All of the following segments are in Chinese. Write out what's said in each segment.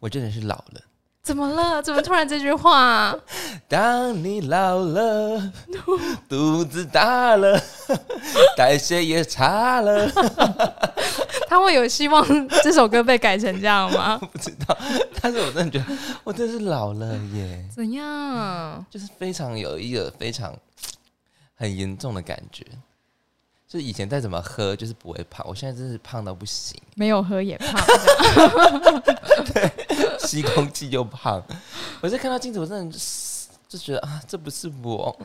我真的是老了。怎么了？怎么突然这句话？当你老了，肚子大了，代谢也差了。他会有希望这首歌被改成这样吗？不知道，但是我真的觉得我真的是老了耶，怎样？就是非常有一个非常 很严重的感觉。就以前再怎么喝，就是不会胖。我现在真是胖到不行，没有喝也胖。对，吸空气就胖。我在看到镜子，我真的就就觉得啊，这不是我，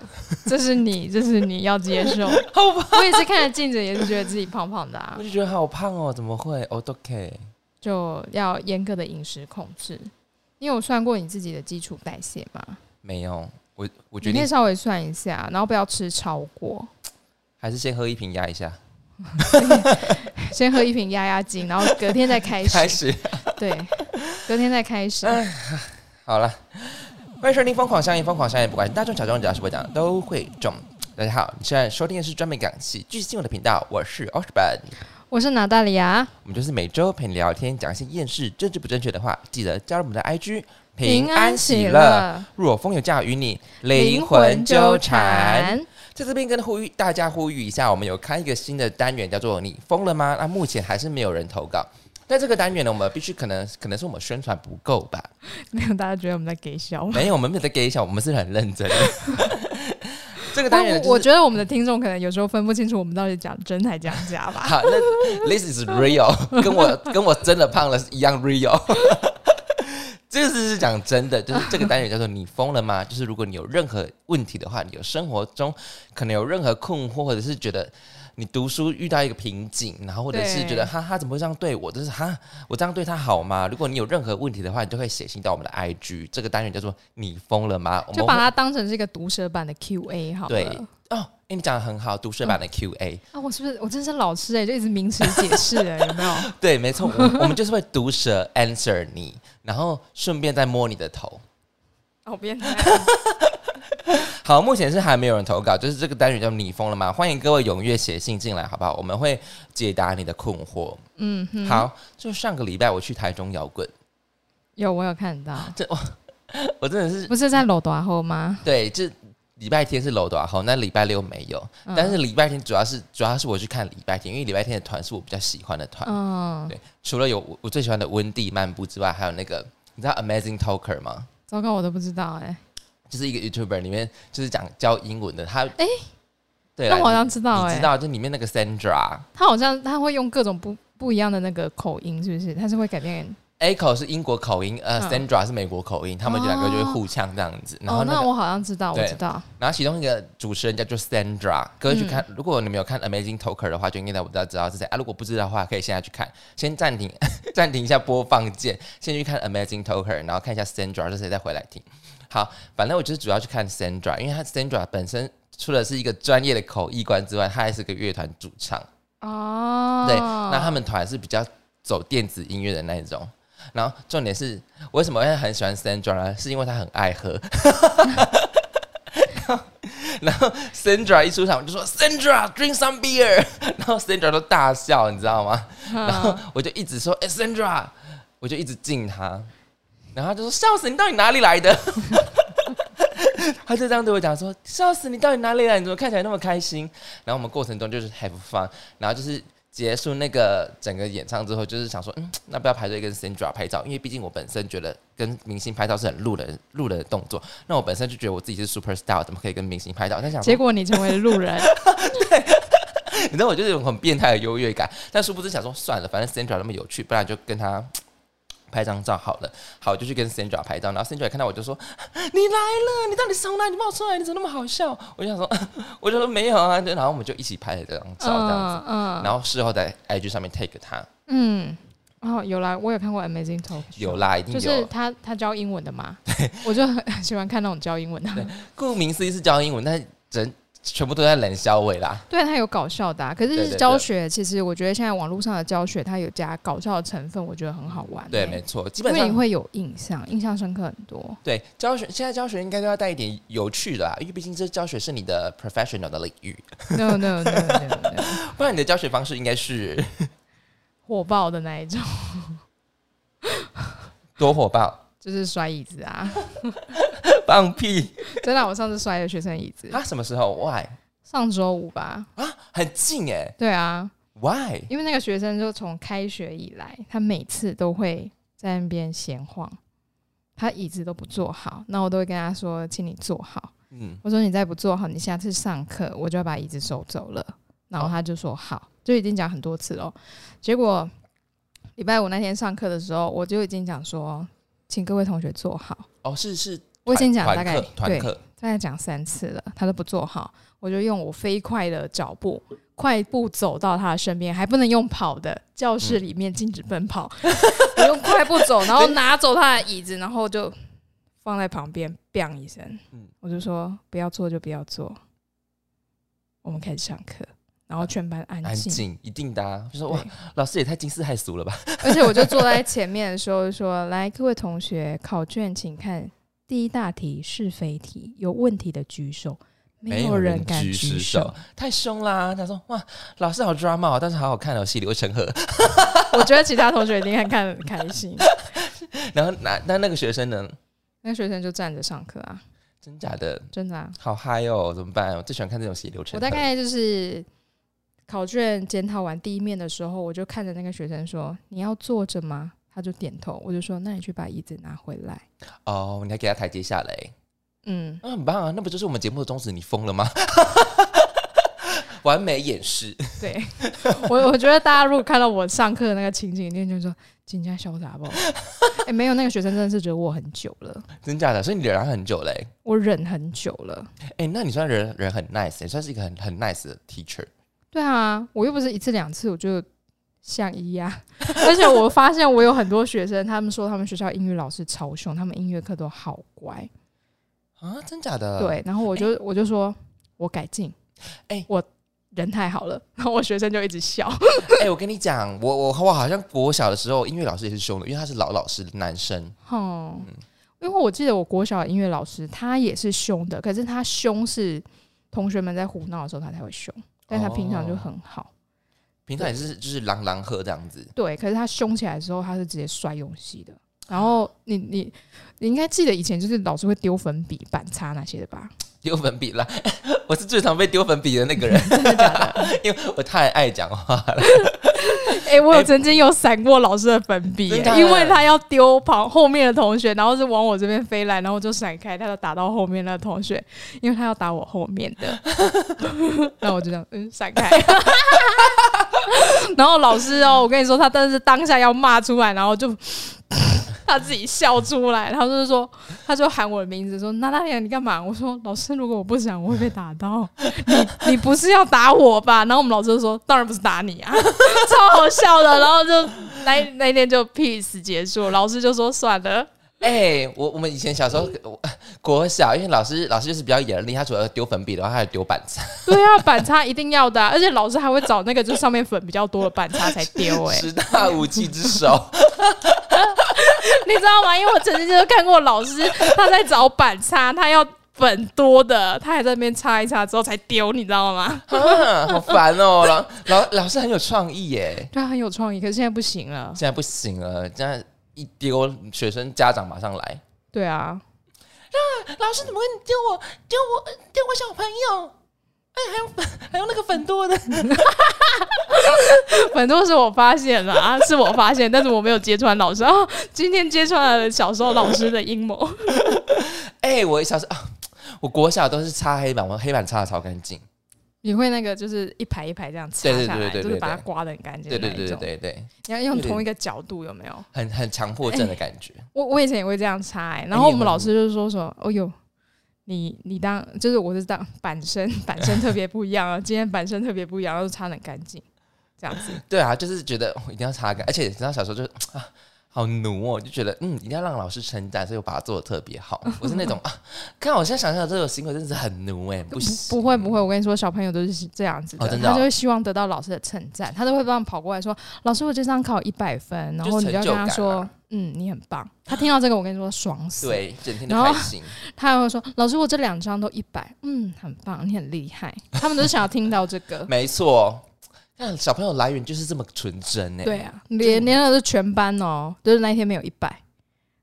这是你，这是你要接受。好吧，我也是看着镜子，也是觉得自己胖胖的啊我。就觉得好胖哦，怎么会？哦，都可以。就要严格的饮食控制。你有算过你自己的基础代谢吗？没有，我我觉得你可稍微算一下，然后不要吃超过。还是先喝一瓶压一下。先喝一瓶压压惊，然后隔天再开始。开始对，隔天再开始。好了，欢迎收听《疯狂商业》，疯狂商业不管大众小众，只要是我讲都会中。大家好，你现在收听的是专门讲喜剧新闻的频道，我是 b o n 我是拿大里亚，我们就是每周陪你聊天，讲一些厌世、政治不正确的话。记得加入我们的 IG，平安喜乐。乐，若风有假与你灵魂纠缠，。在这边跟呼吁大家呼吁一下，我们有开一个新的单元，叫做“你疯了吗？”那目前还是没有人投稿。在这个单元呢，我们必须可能可能是我们宣传不够吧？没有，大家觉得我们在给笑。没有，我们没有在给一下，我们是很认真的。这个单元、就是我我觉得我们的听众可能有时候分不清楚我们到底讲真还讲假吧。好，那 this is real，跟我跟我真的胖了是一样 real。这个是是讲真的，就是这个单元叫做 “你疯了吗？”就是如果你有任何问题的话，你有生活中可能有任何困惑，或者是觉得你读书遇到一个瓶颈，然后或者是对觉得哈他怎么会这样对我，就是哈我这样对他好吗？如果你有任何问题的话，你就可以写信到我们的 IG，这个单元叫做“你疯了吗？”我们就把它当成是一个毒舌版的 Q&A 好了。对哦，哎，你讲的很好，读书版的 QA，、啊，我是不是我真是老师哎、就一直名词解释了，有没有？对，没错，我我们就是会毒舌 answer 你，然后顺便再摸你的头。好变态。好，目前是还没有人投稿，就是这个单元叫“你疯了吗？”欢迎各位踊跃写信进来，好不好？我们会解答你的困惑。嗯哼，好，就上个礼拜我去台中摇滚，有我有看到，这我我真的是不是在楼大后吗？对，这礼拜天是楼多好，那礼拜六没有，嗯但是礼拜天主要是主要是我去看礼拜天，因为礼拜天的团是我比较喜欢的团。嗯，对，除了有我我最喜欢的温蒂漫步之外，还有那个你知道 Amazing Talker 吗？糟糕，我都不知道哎、就是一个 YouTuber 里面就是讲教英文的，他诶对啦，那我好像知道哎、你知道，就里面那个 Sandra 他好像他会用各种不不一样的那个口音，是不是？他是会改变。Echo 是英国口音，呃、嗯 s a n d r a 是美国口音，他们两个就会互呛这样子。然后哦，那我好像知道，我知道。然后其中一个主持人叫做 Sandra，各位去看，嗯如果你们有看 Amazing Talker 的话，就应该我知道知道是谁啊。如果不知道的话，可以现在去看，先暂停 暂停一下播放键，先去看 Amazing Talker，然后看一下 Sandra 是谁，再回来听。好，反正我就是主要去看 Sandra，因为他 Sandra 本身除了是一个专业的口译官之外，他还是个乐团主唱。哦，对，那他们团是比较走电子音乐的那一种。然后重点是，我为什么会很喜欢 Sandra 呢？是因为他很爱喝。然后 Sandra 一出场，我就说 Sandra drink some beer，然后 Sandra 都大笑，你知道吗？然后我就一直说，哎、Sandra，我就一直敬他，然后他就说笑死，你到底哪里来的？他就这样对我讲说：“笑死，你到底哪里来？你怎么看起来那么开心？”然后我们过程中就是 have fun，然后就是结束那个整个演唱之后，就是想说，嗯，那不要排队跟 Sandra 拍照，因为毕竟我本身觉得跟明星拍照是很路人路人的动作。那我本身就觉得我自己是 super star，怎么可以跟明星拍照？但想结，果你成为了路人，你知道我就是有种很变态的优越感，但殊不知想说算了，反正 Sandra 那么有趣，不然就跟他。拍张照好了，好，我就去跟 Sandra 拍照，然后 Sandra 看到我就说：“ 你来了，你到底是从哪里冒出来？你怎么那么好笑？”我就想说，我就说没有啊，就然后我们就一起拍了这张照，这样子，嗯。然后事后在 IG 上面 take 他，嗯，哦，有啦，我有看过 Amazing Talk，有啦，一定有。就是他他教英文的嘛，我就很喜欢看那种教英文的，顾名思义是教英文，但是整全部都在冷笑味啦。对它有搞笑的啊、可是教学其实我觉得现在网络上的教学，它有加搞笑的成分，我觉得很好玩、对，欸没错，基本上为你会有印象，印象深刻很多。对教学现在教学应该都要带一点有趣的啦，因为毕竟这教学是你的 professional 的领域，no no no no no，不然你的教学方式应该是火爆的那一种。多火爆，就是摔椅子啊，放屁 真的，我上次摔了学生椅子，啊！什么时候？Why 上周五吧。啊？很近哎对啊，，Why？因为那个学生就从开学以来，他每次都会在那边闲晃，他椅子都不坐好，那我都会跟他说，请你坐好。嗯，我说你再不坐好，你下次上课我就要把椅子收走了。然后他就说好，就已经讲很多次了。结果礼拜五那天上课的时候，我就已经讲说，请各位同学坐好。哦，是是，我已经讲大概对，大概讲三次了，他都不坐好，我就用我飞快的脚步，快步走到他的身边，还不能用跑的，教室里面禁止奔跑，我用快步走，然后拿走他的椅子，然后就放在旁边，bang 一声，嗯。我就说不要坐就不要坐，我们开始上课，然后全班安静。安静，一定的、啊。就说哇，老师也太惊世骇俗了吧？而且我就坐在前面的时候就说：“来，各位同学，考卷请看第一大题是非题，有问题的举手。”没有人敢举举手，太凶啦！他说哇，老师好 drama，哦但是好好看哦，血流成河。我觉得其他同学一定看看得很开心。然后那那那个学生呢？那个学生就站着上课啊，真假的，真的啊。好嗨哦！怎么办？我最喜欢看这种血流成河。我大概就是考卷检讨完第一面的时候，我就看着那个学生说：“你要坐着吗？”他就点头，我就说：“那你去把椅子拿回来。哦，你还给他台阶下来，”嗯，那、很棒啊！那不就是我们节目的宗旨？你疯了吗？完美演示，对我我觉得大家如果看到我上课的那个情景，一定就说：“今天潇洒不？” 哎、没有，那个学生真的是觉得我很久了，真假的？所以你忍他很久嘞、我忍很久了。哎、那你算人人很 nice，、也、算是一个很很 nice 的 teacher。对啊，我又不是一次两次，我就像一呀。而且我发现我有很多学生，他们说他们学校英语老师超凶，他们音乐课都好乖。啊，真假的？，对，然后我就、我就说我改进，哎我人太好了，然后我学生就一直笑。哎、我跟你讲，我我我好像国小的时候，音乐老师也是凶的，因为他是老老师，男生。哦，因为我记得我国小的音乐老师他也是凶的，可是他凶是同学们在胡闹的时候他才会凶，但他平常就很好。平常也是就是狼狼喝这样子。对，可是他凶起来的时候，他是直接摔东西的。然后你你你应该记得以前就是老师会丢粉笔、板擦那些的吧？丢粉笔啦，我是最常被丢粉笔的那个人，真的假的？因为我太爱讲话了。哎、我有曾经有闪过老师的粉笔因为他要丢旁后面的同学，然后是往我这边飞来，然后我就闪开，他就打到后面那个同学，因为他要打我后面的，然后我就这样嗯闪开。然后老师哦，我跟你说，他但是当下要骂出来，然后就 他自己笑出来，然后就是说，他就喊我的名字说：“娜娜你干嘛？”我说：“老师，如果我不想，我会被打到。你你不是要打我吧？”然后我们老师就说：“当然不是打你啊。”超好笑的。然后就那那天就 peace 结束，老师就说：“算了。哎、我我们以前小时候我 国小，因为老师老师就是比较严厉，他除了丢粉笔的话，他还丢板擦，”对啊，板擦一定要的啊、而且老师还会找那个就是上面粉比较多的板擦才丢。哎，十大武器之首。你知道吗？因为我曾经就是看过老师他在找板擦，他要粉多的，他还在那边擦一擦之后才丢，你知道吗？啊好烦哦！老老老师很有创意耶，对啊，很有创意，可是现在不行了。现在不行了，这样一丢，学生家长马上来。对啊，老师怎么会丢我丢我丢我小朋友？哎，还有粉 还有那个粉多的，粉多是我发现了啊，是我发现，但是我没有揭穿老师啊。今天揭穿了小时候老师的阴谋。哎，我小时候啊，我国小都是擦黑板，我黑板擦的超干净。你会那个就是一排一排这样擦下来，就是把它刮的很干净。对对对对，对对，你要用同一个角度，有没有？很很强迫症的感觉。我我以前也会这样擦、欸，然后我们老师就是说说，哦呦，你你当就是我是当 板身板身特别不一样啊，今天板身特别不一样，然后擦的很干净，这样子。对啊，就是觉得、哦一定要擦干，而且你知道小时候就啊。好奴哦，就觉得嗯，一定要让老师称赞，所以我把它做的特别好。我是那种 啊，看我现在想想这种行为真的是很奴哎，不行，不会不会，我跟你说，小朋友都是这样子的，他就会希望得到老师的称赞，他都会帮跑过来说：“老师，我这张考一百分。”然后你就要跟他说感啊：“嗯，你很棒。”他听到这个，我跟你说，爽死。，对，整天都开心。他还会说：“老师，我这两张都一百，嗯，很棒，你很厉害。”他们都是想要听到这个。没错，看小朋友来源就是这么纯真哎。对啊，连连的是全班哦，就是那一天没有一百，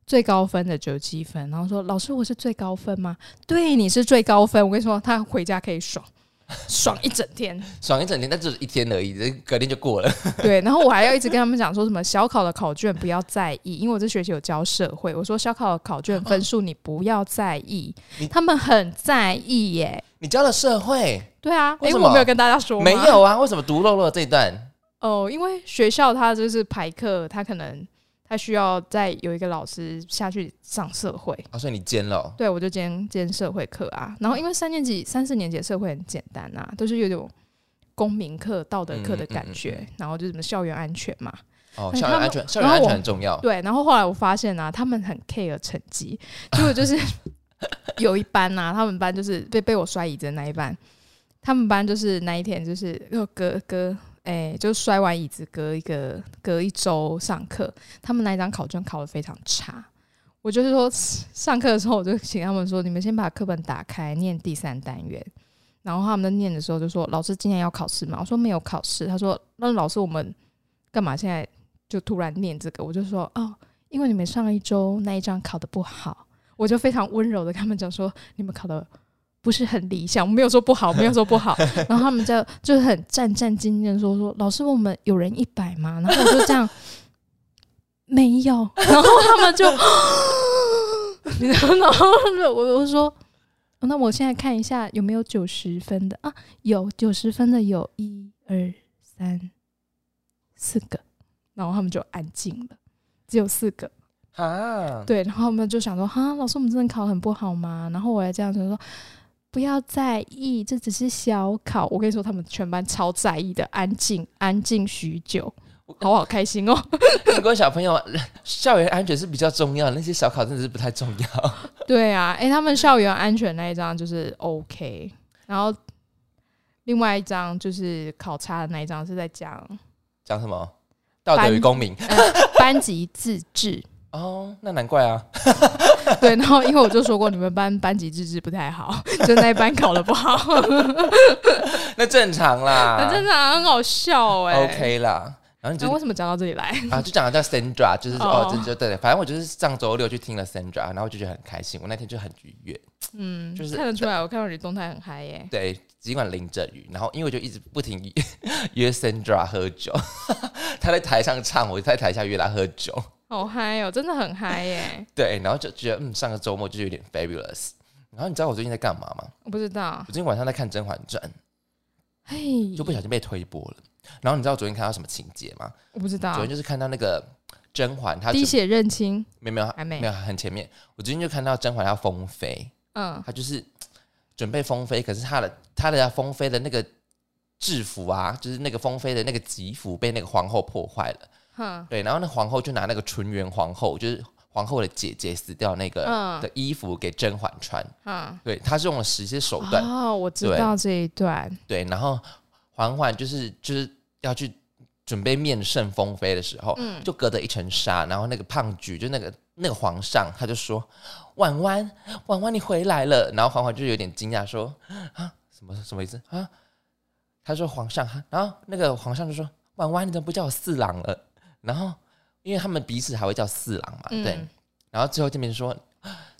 最高分的九七分，然后说老师我是最高分吗？对，你是最高分。我跟你说，他回家可以爽 爽一整天。爽一整天，但只是一天而已，这隔天就过了。对，然后我还要一直跟他们讲说什么小考的考卷不要在意，因为我这学期有教社会，我说小考的考卷分数你不要在意你，他们很在意耶。你教了社会对啊，诶，为什么我没有跟大家说吗没有啊？为什么独漏了这一段？哦，因为学校它就是排课，它可能他需要再有一个老师下去上社会。啊，所以你兼了哦、对，我就兼兼社会课啊。然后因为三年级、三四年级的社会很简单啊，都是有种公民课、道德课的感觉，嗯然后就什么校园安全嘛。哦，校园安全，校园安全很重要。对，然后后来我发现啊，他们很 care 成绩，结果就是 有一班啊，他们班就是被被我摔椅子的那一班，他们班就是那一天就是又隔隔哎、就摔完椅子隔一个隔一周上课，他们那一张考卷考得非常差。我就是说上课的时候，我就请他们说，你们先把课本打开，念第三单元。然后他们在念的时候就说：“老师今天要考试吗？”我说：“没有考试。”他说：“那老师我们干嘛现在就突然念这个？”我就说：“哦，因为你们上一周那一张考得不好。”我就非常温柔的跟他们讲说：“你们考的不是很理想，我没有说不好，没有说不好。”然后他们就就是很战战兢兢的说：“说老师，我们有人一百吗？”然后我就这样没有，然后他们就，然后我我就说。哦那我现在看一下有没有九十分的啊？有九十分的，有一二三四个，然后他们就安静了，只有四个。啊，对，然后他们就想说，哈，老师，我们真的考得很不好吗？然后我还这样子说，不要在意，这只是小考。我跟你说，他们全班超在意的，安静，安静许久，好好开心哦。各位小朋友，校园安全是比较重要，那些小考真的是不太重要。对啊，诶，他们校园安全那一张就是 OK，然后另外一张就是考察的那一张是在讲讲什么？道德与公民班级自治。哦，那难怪啊。对，然后因为我就说过，你们班班级自治不太好，就那一班考的不好，那正常啦，很正常，很好笑哎、OK 啦。然后你就那为什么讲到这里来？啊，就讲到叫 Sandra，就是哦哦，这就对了。反正我就是上周六去听了 Sandra，然后我就觉得很开心。我那天就很愉悦，嗯，就是看得出来，我看到你动态很嗨耶、对，尽管淋着雨，然后因为我就一直不停约约 Sandra 喝酒，他在台上唱，我在台下约他喝酒。好嗨哦，真的很嗨耶、对，然后就觉得嗯，上个周末就有点 fabulous。然后你知道我最近在干嘛吗？我不知道，我最近晚上在看《甄嬛传嘿，》，就不小心被推播了。然后你知道我昨天看到什么情节吗？我不知道昨天，就是看到那个甄嬛，她滴血认亲，没有没有还没没有很前面。我最近就看到甄嬛要封妃，嗯，她就是准备封妃，可是她的她的封妃的那个制服啊，就是那个封妃的那个吉服被那个皇后破坏了。哼，对，然后那皇后就拿那个纯元皇后，就是皇后的姐姐死掉那个嗯的衣服给甄嬛穿。嗯，对，她是用了实些手段。哦，我知道这一段，对，然后嬛嬛就是就是要去准备面圣封妃的时候，嗯就隔着一层纱，然后那个胖菊就那个那个皇上他就说：“婉婉，婉婉你回来了。”然后嬛嬛就有点惊讶说：“啊，什么什么意思啊？”他说：“皇上。”然后那个皇上就说：“婉婉，你怎么不叫我四郎了？”然后因为他们彼此还会叫四郎嘛，对。嗯然后最后这边说，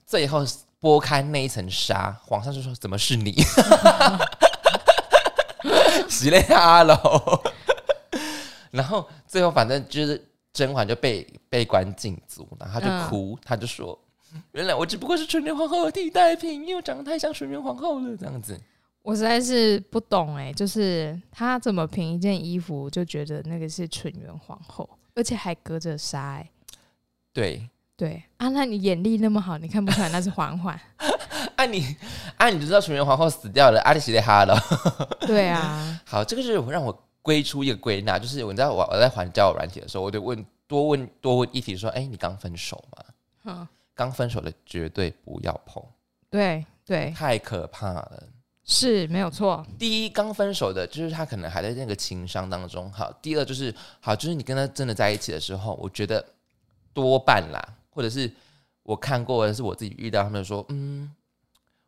最后拨开那一层纱，皇上就说：“怎么是你？” 洗了哈喽。然后最后反正就是甄嬛就被被关禁足，然后她就哭，她就说：“原来我只不过是纯元皇后的替代品，因为我长得太像纯元皇后了。”这样子，我实在是不懂哎、就是他怎么凭一件衣服就觉得那个是纯元皇后，而且还隔着纱哎、对。对啊，那你眼力那么好，你看不出来那是嬛嬛？啊你啊你就知道纯元皇后死掉了，阿里西的哈喽。对啊，好，这个是让我归出一个归纳，就是我知道我我在还交友软体的时候，我就问多问多问一题说，哎，你刚分手吗？嗯，刚分手的绝对不要碰，对对，太可怕了。是没有错。第一，刚分手的，就是他可能还在那个情伤当中。好，第二就是好，就是你跟他真的在一起的时候，我觉得多半啦，或者是我看过或者是我自己遇到，他们说，嗯，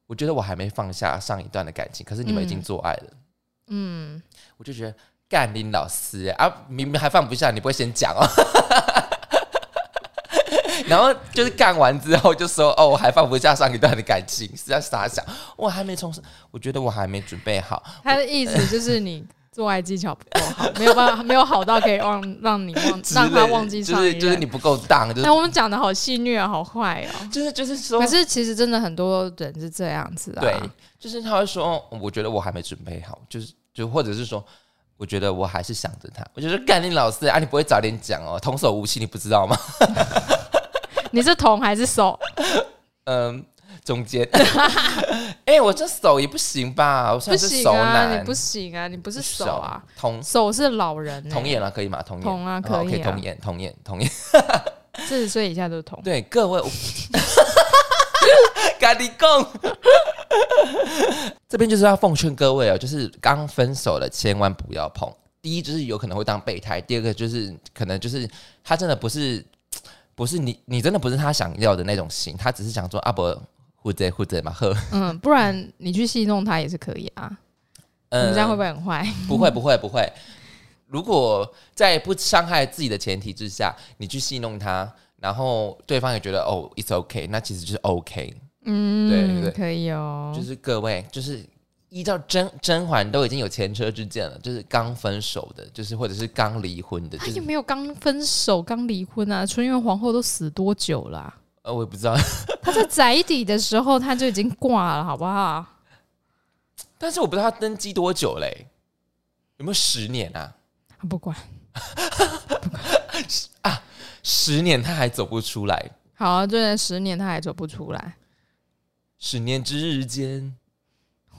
我觉得我还没放下上一段的感情，可是你们已经嗯做爱了，嗯，我就觉得干林老师啊，明明还放不下，你不会先讲哦。然后就是干完之后就说哦，我还放不下上一段的感情，是在傻想，我还没从，我觉得我还没准备好。他的意思就是你做爱技巧不够好，没有办法，没有好到可以忘让你忘让他忘记就上一任。是就是你不够当，就是哎，我们讲的好戏虐啊，好坏哦。就是就是说可，是其实真的很多人是这样子啊。对，就是他会说，哦我觉得我还没准备好，就是就或者是说。我觉得我还是想着他，我觉得干你老师啊，你不会早点讲哦，童叟无欺，你不知道吗？你是同还是手？嗯，中间，哎、我这手也不行吧？我不算是手行啊，男，你不行啊，你不是手啊，童手是老人、欸，童颜了，可以吗？童眼，童啊哦可以啊可以童颜，童颜，童颜。四十岁以下都是童。对各位，我咖喱贡，这边就是要奉劝各位哦，就是刚分手了，千万不要碰。第一就是有可能会当备胎，第二个就是可能就是他真的不是不是你，你真的不是他想要的那种型，他只是想说啊不，或者或者嘛呵，嗯，不然你去戏弄他也是可以啊。嗯们这样会不会很坏？不会不会不会。如果在不伤害自己的前提之下，你去戏弄他，然后对方也觉得哦，it's okay，那其实就是 OK。嗯，对对对可以哦。就是各位，就是依照甄甄嬛都已经有前车之鉴了，就是刚分手的，就是或者是刚离婚的，就是他也没有刚分手、刚离婚啊。纯元皇后都死多久啦、呃，我也不知道，她在宅邸的时候，她就已经挂了，好不好？但是我不知道他登基多久嘞，有没有十年啊？不管，十年他还走不出来，好啊，这人十年他还走不出来，十年之间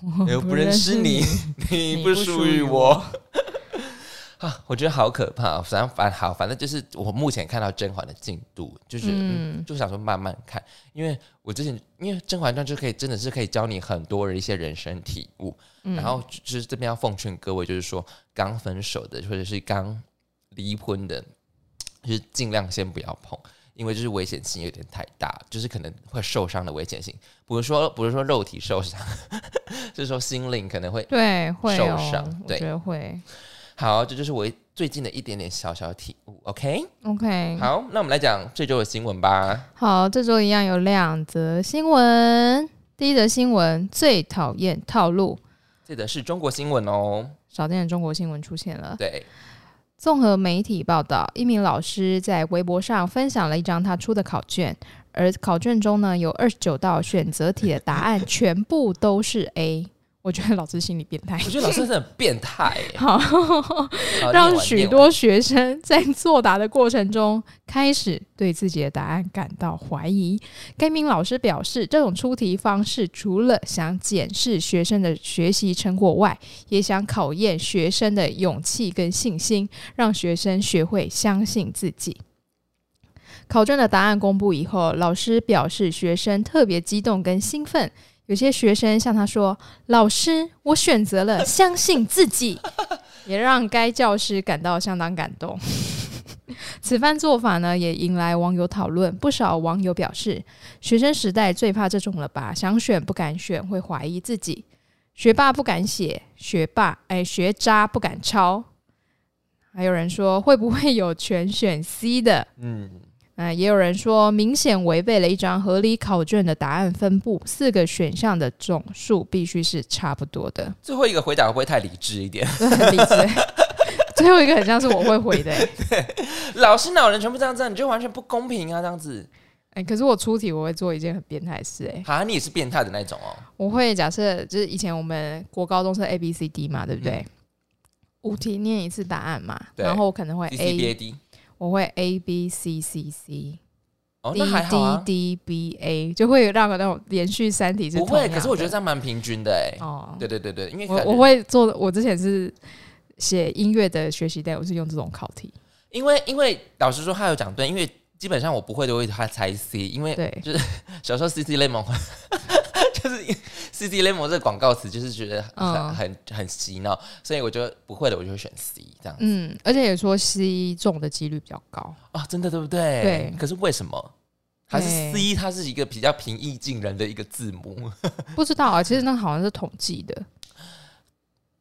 我又不认识你，你 不属于我。啊，我觉得好可怕。反正反好，反正就是我目前看到甄嬛的进度，就是、嗯嗯就想说慢慢看，因为我之前因为《甄嬛传》就可以真的是可以教你很多的一些人生体悟，嗯然后就就是这边要奉劝各位，就是说刚分手的或者是刚离婚的，就是尽量先不要碰。因为就是危险性有点太大，就是可能会受伤的危险性，不是说不是说肉体受伤，是说心灵可能会对，会受哦伤，对我觉得会。好，这就是我最近的一点点小小体悟。OK，OK，好，那我们来讲这周的新闻吧。好，这周一样有两则新闻。第一则新闻最讨厌套路，这则是中国新闻哦。少见的中国新闻出现了。对，综合媒体报道，一名老师在微博上分享了一张他出的考卷，而考卷中呢有二十九道选择题的答案全部都是 A。我觉得老师心理变态我，觉得老师真的很变态耶。好，好让许多学生在作答的过程中开始对自己的答案感到怀疑。该名老师表示，这种出题方式除了想检视学生的学习成果外，也想考验学生的勇气跟信心，让学生学会相信自己。考卷的答案公布以后，老师表示学生特别激动跟兴奋。有些学生向他说：“老师，我选择了相信自己。”也让该教师感到相当感动。此番做法呢，也引来网友讨论。不少网友表示，学生时代最怕这种了吧？想选不敢选，会怀疑自己。学霸不敢写，学霸哎，学渣不敢抄。还有人说，会不会有全选 C 的？嗯，啊，也有人说，明显违背了一张合理考卷的答案分布，四个选项的总数必须是差不多的。最后一个回答会不会太理智一点？很理智。最后一个很像是我会回的、欸，老师老人全部这样子，你就完全不公平啊！这样子，哎、可是我出题我会做一件很变态的事、欸，啊，你也是变态的那种哦。我会假设就是以前我们国高中是 A B C D 嘛，对不对？五题念一次答案嘛，然后我可能会 C C B A A，D，我会 A B C C C 哦，D 那还好 D 啊，D B A，就会让我那种连续三题是不会。可是我觉得这样蛮平均的哎。哦，对对对对，因为我我会做，我之前是写音乐的学习单，我是用这种考题，因为因为老实说，他有讲对，因为基本上我不会都会他猜 C，因为对。小时候 C C lemon 就是 C C lemon 这个广告词，就是觉得很、嗯很很洗脑，所以我就不会的，我就会选 C 这样子嗯，而且也说 C 中的几率比较高，啊、真的对不对？对可是为什么？还是 C 它是一个比较平易近人的一个字母，不知道啊，其实那好像是统计的，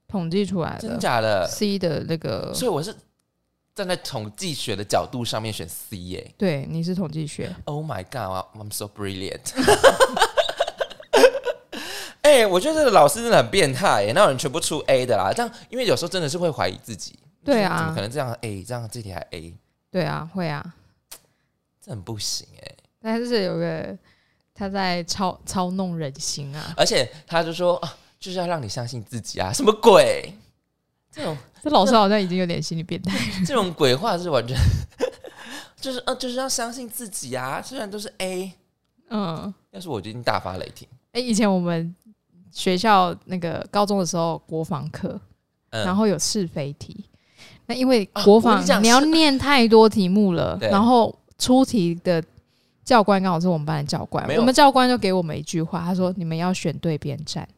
统计出来的真假的？C 的那个所以我是站在统计学的角度上面选 C 耶、对，你是统计学，Oh my god, I'm so brilliant。哎、我觉得这个老师真的很变态耶，那有人全部出 A 的啦。这样，因为有时候真的是会怀疑自己，对啊怎么可能这样 A，这样这题还 A，对啊，会啊，这很不行哎。但是有个他在操操弄人心啊，而且他就说啊，就是要让你相信自己啊，什么鬼？这种这老师好像已经有点心理变态。这种鬼话是完全 就是呃，就是要相信自己啊。虽然都是 A，嗯，要是我就一定大发雷霆。哎、以前我们学校那个高中的时候国防课，嗯，然后有是非题。那因为啊国防、我跟你讲你要是念太多题目了，对然后出题的教官刚好是我们班的教官没，有我们教官就给我们一句话，他说：“你们要选对边站。”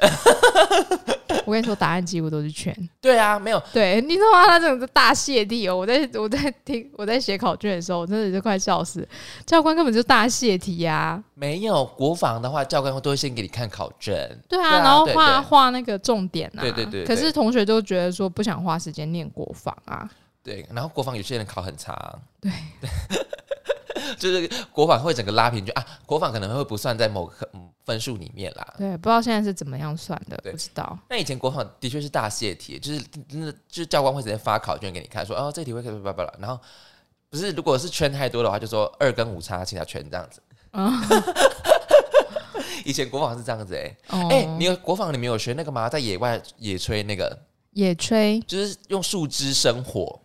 我跟你说，答案几乎都是全对啊，没有对。你知道吗？他这种是大泄题哦！我在我在听我在写考卷的时候，我真的是快笑死。教官根本就大泄题呀、没有国防的话，教官都会先给你看考卷。对啊，然后画画那个重点啊。对对对对可是同学都觉得说不想花时间念国防啊。对，然后国防有些人考很长，对，就是国防会整个拉平，就啊，国防可能会不算在某个嗯分数里面啦。对，不知道现在是怎么样算的，不知道。那以前国防的确是大泄题，就是真的就是教官会直接发考卷给你看，说哦这题会可以叭叭叭，然后不是如果是圈太多的话，就说二跟五差其他圈这样子。嗯 以前国防是这样子哎、哦，哎、你有国防里面有学那个吗？在野外野炊那个，野炊就是用树枝生火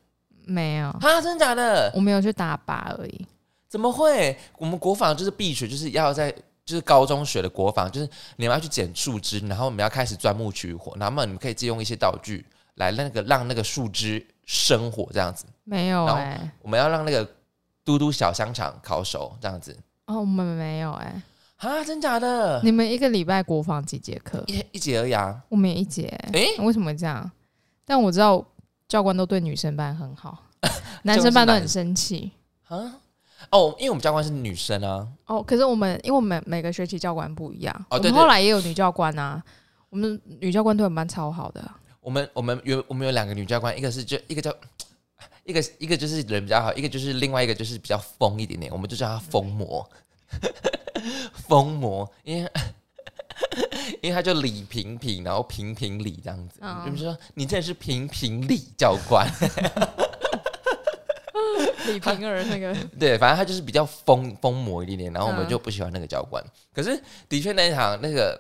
没有，啊？真的假的？我没有去打靶而已。怎么会？我们国防就是必学，就是要在就是高中学的国防，就是你们要去捡树枝，然后我们要开始钻木取火，然后你们可以借用一些道具来那个让那个树枝生火这样子。没有哎、我们要让那个嘟嘟小香肠烤熟这样子哦，我们没有哎、啊？真假的？你们一个礼拜国防几节课？一一节而已啊？我们也一节、哎为什么会这样？但我知道教官都对女生班很好，男生班都很生气。啊？哦，因为我们教官是女生啊。哦，可是我们因为我们每个学期教官不一样，哦对对后来也有女教官啊。我们女教官对我们班超好的，我们我们有我们有两个女教官，一个是就一个叫 一个一个就是人比较好，一个就是另外一个就是比较疯一点点，我们就叫她疯魔，疯魔，因为 因为她就李平平，然后平平理这样子，嗯。就是说你真的是平平理教官，李平儿那个 对，反正他就是比较疯疯魔一点点，然后我们嗯就不喜欢那个教官。可是的确那一场那个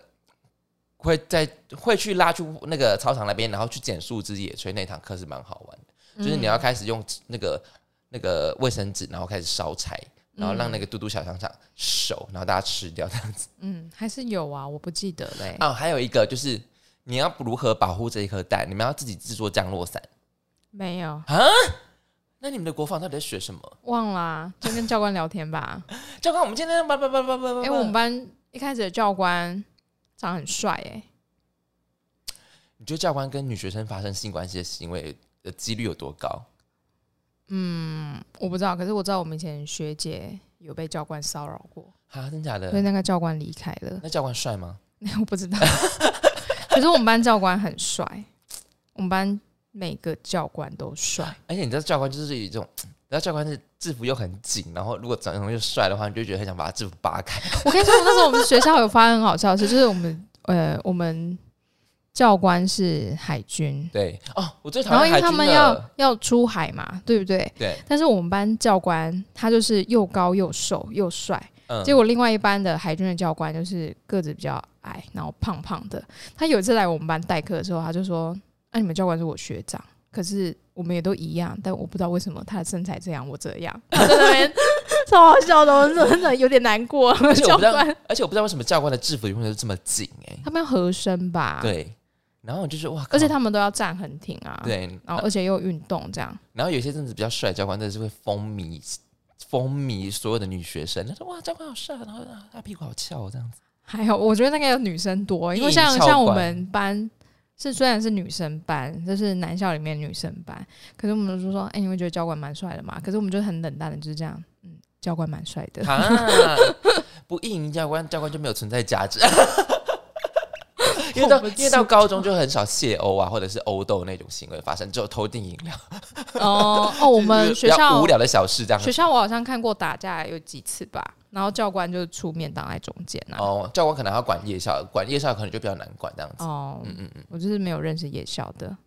会在会去拉去那个操场那边，然后去捡树枝野炊那堂课是蛮好玩的，就是你要开始用那个那个卫生纸，然后开始烧柴，然后让那个嘟嘟小香肠熟，然后大家吃掉这样子。嗯还是有啊，我不记得嘞、哦，还有一个就是你要如何保护这一颗蛋，你们要自己制作降落伞。没有啊那你们的国防到底在学什么？忘啦、就跟教官聊天吧。教官，我们今天叭叭叭叭叭叭，哎、我们班一开始的教官长得很帅哎、你觉得教官跟女学生发生性关系的行为的几率有多高？嗯，我不知道，可是我知道我们以前学姐有被教官骚扰过，啊，真假的所以？那个教官离开了。那教官帅吗？我不知道，可是我们班教官很帅，我们班每个教官都帅。而且你知道教官就是有一种，你知道教官是制服又很紧，然后如果长得又帅的话，你就觉得很想把他制服扒开。我跟你说，那时候我们学校有发生很好笑的事，就是我们呃，我们教官是海军，对哦，我最讨然后因为他们要。要出海嘛，对不对？对，但是我们班教官他就是又高又瘦又帅，嗯，结果另外一班的海军的教官就是个子比较矮，然后胖胖的。他有一次来我们班代课的时候，他就说：“啊，你们教官是我学长，可是我们也都一样，但我不知道为什么他的身材这样，我这样。”他在那边超好笑的，我真的有点难过。教官，而且我不知道为什么教官的制服永远都这么紧哎、他们要合身吧？，对，然后我就是哇，而且他们都要站很挺啊。，对，然后而且又运动这样。然后有些阵子比较帅的教官真的是会风靡风靡所有的女学生，他说哇教官好帅，然后啊他屁股好翘这样子。还有，我觉得那个有女生多，因为像像我们班是虽然是女生班，就是男校里面女生班，可是我们就说，哎、你会觉得教官蛮帅的嘛？可是我们就很冷淡的，就是这样，嗯，教官蛮帅的。啊，不意淫教官，教官就没有存在价值。因为到因为到高中就很少泄殴啊，或者是殴斗那种行为发生，只有偷订饮料。哦哦，我们学校无聊的小事这样学。校我好像看过打架有几次吧，然后教官就出面挡在中间啊。哦，教官可能还要管夜校，管夜校可能就比较难管这样子。哦，嗯嗯嗯，我就是没有认识夜校的。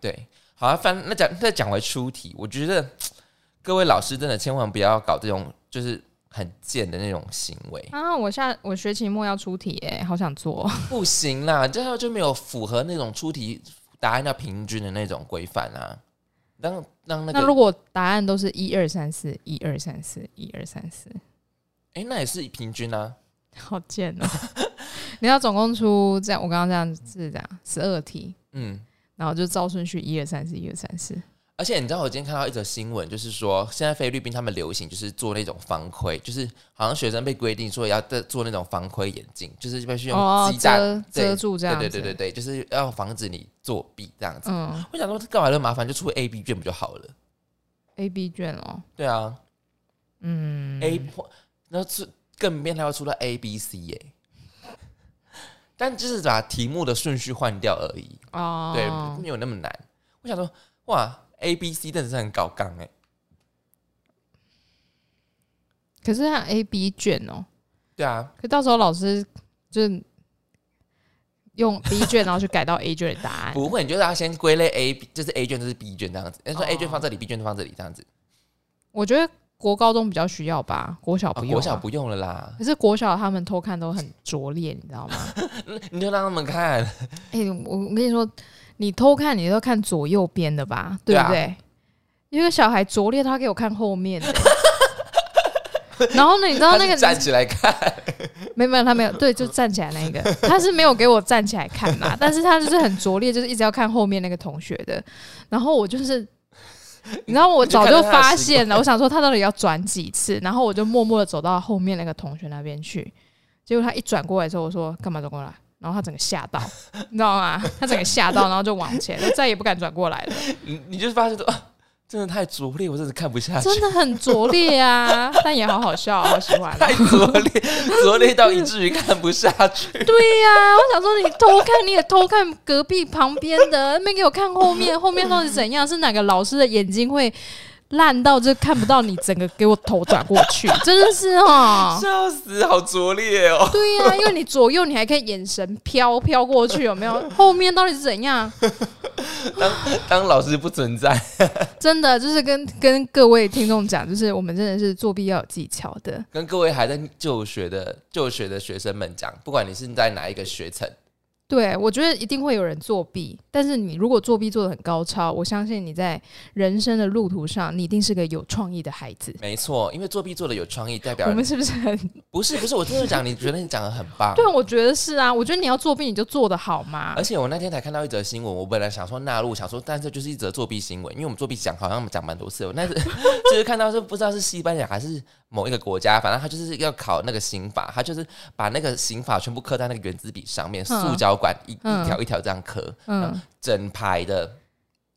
对。好啊，反那讲再讲回出题，我觉得 各位老师真的千万不要搞这种就是很贱的那种行为，啊，我下我学期末要出题耶，好想做。不行啦，这样就没有符合那种出题答案要平均的那种规范啊。让让那个，那如果答案都是一二三四，一二三四，一二三四，哎、那也是平均啊。好贱哦！你要总共出这样，我刚刚这样是这样十二题，嗯，然后就照顺序一二三四，一二三四。而且你知道，我今天看到一则新闻，就是说现在菲律宾他们流行就是做那种防窥，就是好像学生被规定说要做那种防窥眼镜，就是必须用哦，鸡蛋、遮遮住这样子。对对对对对，就是要防止你作弊这样子。嗯我想说，干嘛那么麻烦，就出 A B 卷不就好了？，A B 卷哦，对啊、嗯 a 然后出更变态，要出到 A B C 耶、但就是把题目的顺序换掉而已，哦，对，没有那么难。我想说，哇，A B C 真的是很搞纲哎、可是它 A B 卷哦，对啊，可到时候老师就是用 B 卷，然后去改到 A 卷的答案。不会，你就是要先归类 A，就是 A 卷，就是 B 卷这样子。人家说哦 A 卷放这里，B 卷放这里这样子。我觉得国高中比较需要吧，国小啊，不用、国小。不用了啦，可是国小他们偷看都很拙劣，你知道吗？你就让他们看。哎、我我跟你说，你偷看你都看左右边的吧，对不对？因为小孩拙劣，他给我看后面的。然后呢，你知道那个站起来看，没有没有他没有对，就站起来那一个，他是没有给我站起来看啦，但是他就是很拙劣，就是一直要看后面那个同学的。然后我就是，你知道我早就发现了，我想说他到底要转几次，然后我就默默的走到后面那个同学那边去，结果他一转过来之后，我说干嘛转过来？然后他整个吓到，你知道吗？他整个吓到，然后就往前，就再也不敢转过来了。你你就是发现说，啊，真的太拙劣，我真的看不下去，真的很拙劣啊，但也好好笑，好喜欢、太拙劣，拙劣到以至于看不下去。对呀、我想说你偷看，你也偷看隔壁旁边的，没给我看后面，后面到底怎样？是哪个老师的眼睛会烂到就看不到你整个给我头转过去？真的是哦。笑死，好拙劣哦！对呀、因为你左右你还可以眼神飘飘过去，有没有？后面到底是怎样？当当老师不存在，真的就是跟跟各位听众讲，就是我们真的是作弊要有技巧的。跟各位还在就学的就学的学生们讲，不管你是在哪一个学层，对，我觉得一定会有人作弊，但是你如果作弊做的很高超，我相信你在人生的路途上，你一定是个有创意的孩子。没错，因为作弊做的有创意，代表我们是不是很？不是不是，我真的讲，你觉得你讲的很棒。对，我觉得是啊。我觉得你要作弊，你就做的好嘛而。且我那天才看到一则新闻，我本来想说纳入，想说，但这就是一则作弊新闻，因为我们作弊讲好像讲蛮多次了。我那是 就是看到是不知道是西班牙还是某一个国家，反正他就是要考那个刑法，他就是把那个刑法全部刻在那个圆珠笔上面，嗯塑胶管一嗯一条一条这样刻，嗯，整排的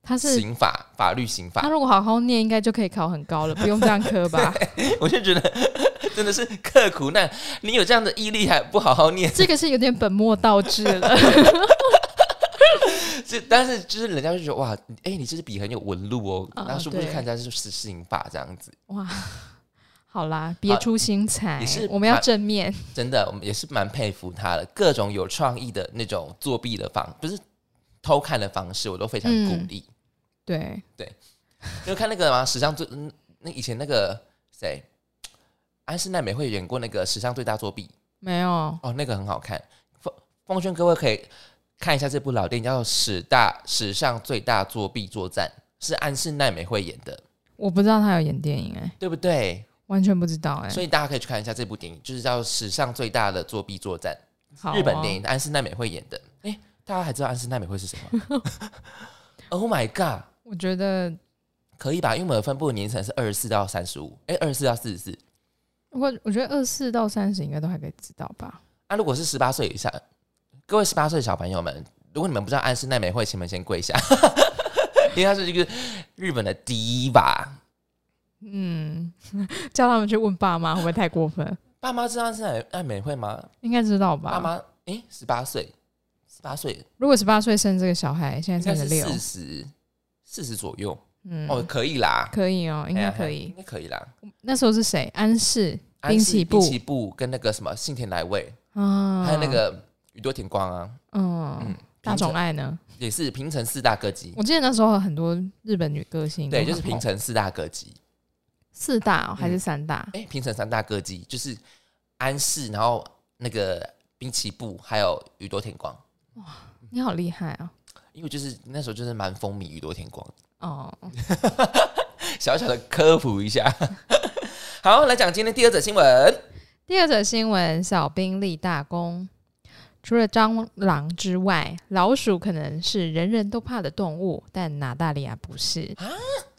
他是刑法法律刑法他，如果好好念，应该就可以考很高了，不用这样磕吧？我就觉得 真的是刻苦难。你有这样的毅力还不好好念，这个是有点本末倒置了。这但是就是人家就觉得哇，哎、你这支笔很有纹路哦，嗯啊然后殊不知对看起来是是刑法这样子。哇，好啦，别出心裁也是，我们要正面。真的，我们也是蛮佩服他的，各种有创意的那种作弊的方，不是偷看的方式，我都非常鼓励。对，对，就看那个嘛，史上最嗯那以前那个谁，安室奈美惠演过那个史上最大作弊没有哦，那个很好看。奉奉劝各位可以看一下这部老电影，叫做《史大史上最大作弊作战》，是安室奈美惠演的，我不知道他有演电影哎、对不对？完全不知道哎、所以大家可以去看一下这部电影，就是叫《史上最大的作弊作战》。日本电影，安室奈美惠演的。哎、大家还知道安室奈美惠是什么？Oh my god，我觉得可以吧？因为我们的分布的年层是二十四到三十五，哎，二十四到四十四。我我觉得二十四到三十应该都还可以知道吧。那、如果是十八岁以下，各位十八岁的小朋友们，如果你们不知道安室奈美惠，请你们先跪下，因为她是一个日本的 diva。嗯，叫他们去问爸妈会不会太过分？爸妈知道安室奈奈美会吗？应该知道吧？爸妈，哎，十八岁，十八岁如果十八岁生这个小孩，现在三十六，四十四十左右，嗯，哦，可以啦，可以哦，应该可以应。该可以啦。那时候是谁？安室滨崎步滨崎步跟那个什么信田来未，啊，还有那个宇多田光啊，嗯嗯，大平成冢爱呢？也是平成四大歌姬，我记得那时候有很多日本女歌星，对，就是平成四大歌姬。四大、哦、还是嗯三大？哎、平成三大歌姬就是安室，然后那个滨崎步，还有宇多田光。哇你好厉害啊！因为就是那时候就是蛮风靡宇多田光，哦，小小的科普一下。好，来讲今天第二则新闻。第二则新闻：小兵立大功。除了蟑螂之外，老鼠可能是人人都怕的动物，但拿大利亚不是啊。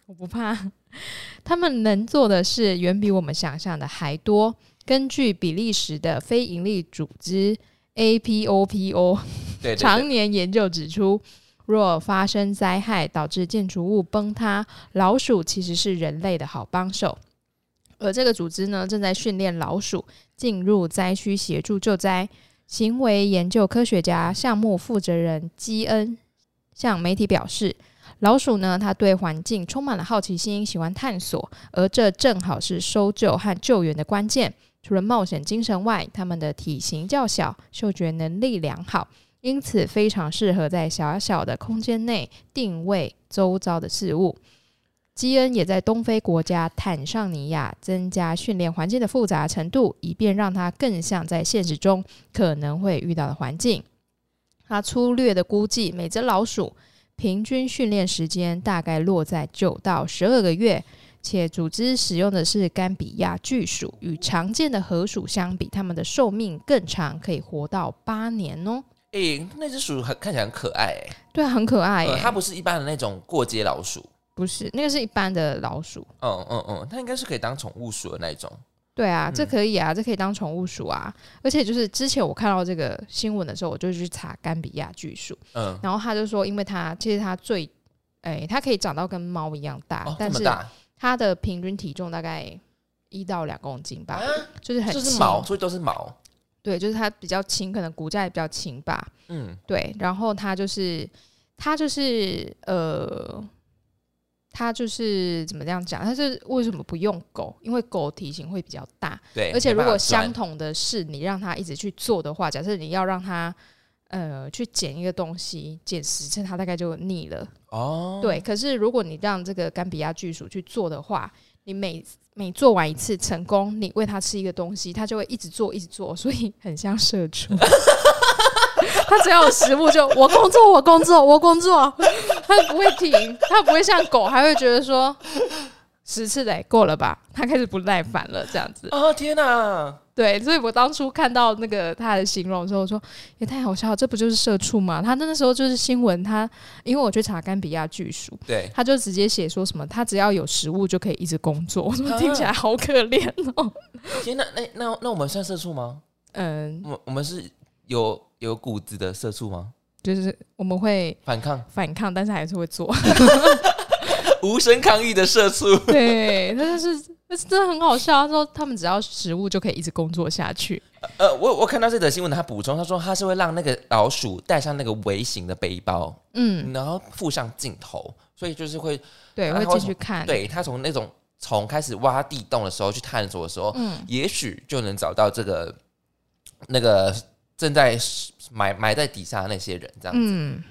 我不怕，他们能做的事远比我们想象的还多。根据比利时的非营利组织 APOPO 对对对常年研究指出，若发生灾害导致建筑物崩塌，老鼠其实是人类的好帮手。而这个组织呢，正在训练老鼠进入灾区协助救灾。行为研究科学家项目负责人基恩向媒体表示，老鼠呢，它对环境充满了好奇心，喜欢探索，而这正好是搜救和救援的关键。除了冒险精神外，它们的体型较小，嗅觉能力良好，因此非常适合在小小的空间内定位周遭的事物。基恩也在东非国家坦桑尼亚增加训练环境的复杂程度，以便让它更像在现实中可能会遇到的环境。他粗略的估计，每只老鼠平均训练时间大概落在九到十二个月，且组织使用的是甘比亚巨鼠，与常见的河鼠相比，它们的寿命更长，可以活到八年哦。诶、那只鼠很看起来很可爱、诶对啊，很可爱耶、呃，它不是一般的那种过街老鼠，不是那个是一般的老鼠。嗯嗯嗯，它应该是可以当宠物鼠的那一种。对啊，嗯。这可以啊，这可以当宠物鼠啊。而且就是之前我看到这个新闻的时候，我就去查甘比亚巨鼠，嗯，然后他就说，因为它其实它最，哎、它可以长到跟猫一样大，哦，但是它的平均体重大概一到两公斤吧，啊？就是很轻就是毛，所以都是毛。对，就是它比较轻，可能骨架也比较轻吧。嗯，对，然后它就是它就是呃，它就是怎么这样讲？它是为什么不用狗？因为狗体型会比较大，对。而且如果相同的事你让它一直去做的话，假设你要让它呃去捡一个东西，捡十次它大概就腻了。哦，对，可是如果你让这个甘比亚巨鼠去做的话，你每每做完一次成功，你喂它吃一个东西，它就会一直做，一直做，所以很像社畜。它只要有食物就我工作，我工作，我工作，它不会停，他不会像狗还会觉得说十次嘞够了吧，他开始不耐烦了这样子。哦天哪，对，所以我当初看到那个他的形容的时候，我说也太好笑了，这不就是社畜吗？他那时候就是新闻，他因为我去查甘比亚巨鼠，对，他就直接写说什么，他只要有食物就可以一直工作，我说啊 听起来好可怜哦。天哪，那那那我们算社畜吗？嗯，我我们是有有骨子的社畜吗？就是我们会反抗反抗，但是还是会做。无声抗议的社畜。对，但是但是真的很好笑。他说他们只要食物就可以一直工作下去。呃，我我看到这则新闻，他补充，他说他是会让那个老鼠带上那个微型的背包，嗯，然后附上镜头，所以就是会对，会进去看。，对他从那种从开始挖地洞的时候去探索的时候，嗯，也许就能找到这个那个正在埋埋在底下的那些人这样子。嗯，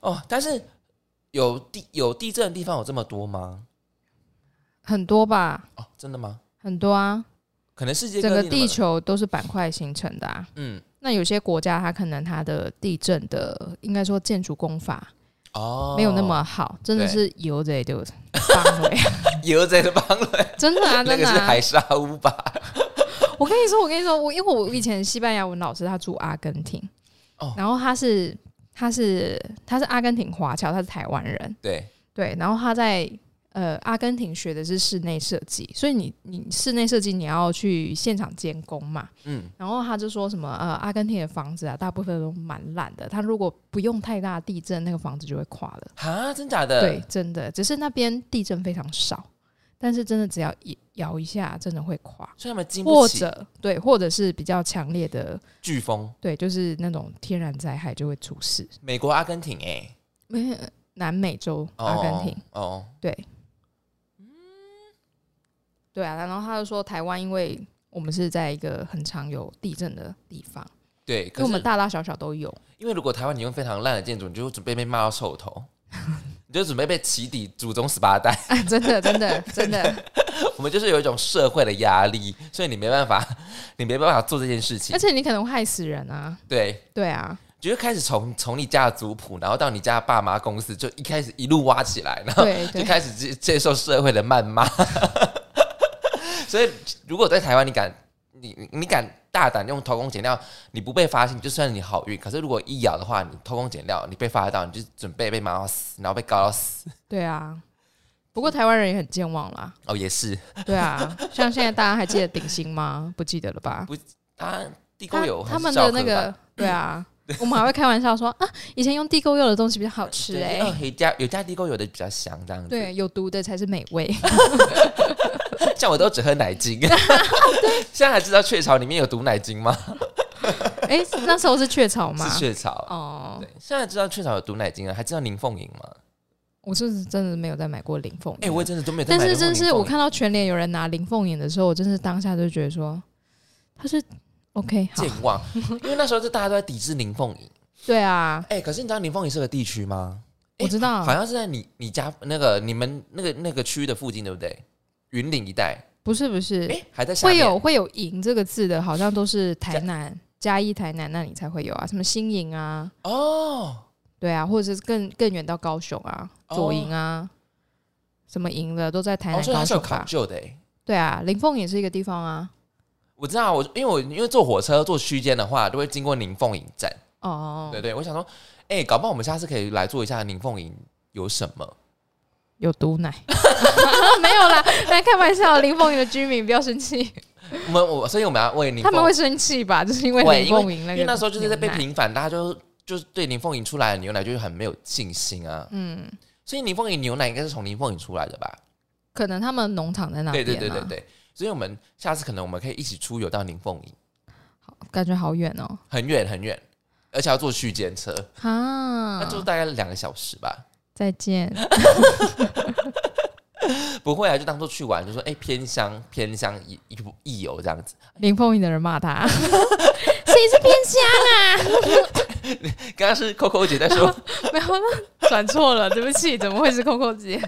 哦，但是有地有地震的地方有这么多吗？很多吧，哦，真的吗？很多啊，可能世界整个地球都是板块形成的啊。嗯，那有些国家它可能它的地震的应该说建筑工法哦，没有那么好，真的是油贼就帮了，油贼的帮了，真的啊，那个真的啊。是海沙屋吧？我跟你说，我跟你说，我因为我以前西班牙文老师他住阿根廷，哦然后他是他是他是阿根廷华侨，他是台湾人，对，对，然后他在呃阿根廷学的是室内设计，所以你你室内设计你要去现场监工嘛，嗯，然后他就说什么呃阿根廷的房子啊，大部分都蛮烂的，他如果不用太大地震，那个房子就会垮了。哈，真假的？对，，真的，只是那边地震非常少。但是真的只要一摇一下，真的会垮，所以他们经不或起者对，或者是比较强烈的，飓风。对，就是那种天然灾害就会出事。美国、阿根廷、哎，没南美洲阿根廷，哦，哦对，对啊，然后他就说台湾，因为我们是在一个很常有地震的地方，对，因为我们是大大小小都有。因为如果台湾你用非常烂的建筑，你就准备被骂到臭头，你就准备被起底祖宗十八代。啊，真的，真的，真的，我们就是有一种社会的压力，所以你没办法，你没办法做这件事情而。且你可能会害死人啊！对，对啊，就是开始从从你家的族谱，然后到你家爸妈公司，就一开始一路挖起来，然后就开始接接受社会的谩骂。所以，如果在台湾，你敢你你你敢大胆用偷工减料，你不被发现，就算你好运。可是如果一咬的话，你偷工减料，你被发到，你就准备被骂到死，然后被告到死。对啊。不过台湾人也很健忘啦，哦，也是对啊，像现在大家还记得鼎新吗？不记得了吧？不，他，地沟油他他们的那个，对啊，我们还会开玩笑说啊，以前用地沟油的东西比较好吃对哎、哦有加有加地沟油的比较香，这样子。对，有毒的才是美味。像我都只喝奶精。现在还知道雀巢里面有毒奶精吗？哎、那时候是雀巢吗？是雀巢。哦对，，现在知道雀巢有毒奶精了，还知道林凤营吗？我是真的没有再买过林凤营。哎、我也真的都没有但是真是我看到全脸有人拿林凤营的时候，我真是当下就觉得说，他是 OK 好，健忘，因为那时候是大家都在抵制林凤营。对啊，哎、可是你知道林凤营是个地区吗？我知道好像是在你你家那个你们那个那个区的附近，对不对？云岭一带，不是不是，哎、还在会有会有“营”这个字的，好像都是台南嘉义台南那里才会有啊，什么新营啊，哦。对啊，或者是更更远到高雄啊，哦左营啊，什么营的都在台哦，南所以它是有考？究的哎。对啊，林凤也是一个地方啊。我知道，我因为我因为坐火车坐区间的话，都会经过宁凤营站。哦，对对，我想说，哎、搞不好我们下次可以来做一下宁凤营有什么。有毒奶，没有啦，来开玩笑，林凤营的居民不要生气，我们我所以我们要为宁凤，他们会生气吧？就是因为会林凤营那个，因为那时候就是在被。平反，大家就就是对宁凤营出来的牛奶就是很没有信心啊。嗯，所以宁凤营牛奶应该是从宁凤营出来的吧？可能他们农场在那对边、啊，对对对对。所以我们下次可能我们可以一起出游到宁凤营，感觉好远哦。很远很远，而且要坐区间车，啊那，就大概两个小时吧。再见。不会啊，就当做去玩，就说哎、偏乡偏乡一一一游这样子。林凤营的人骂他，谁是偏乡啊 刚刚是 Coco 姐在说，啊？没有了，转错了，对不起，怎么会是 Coco 姐？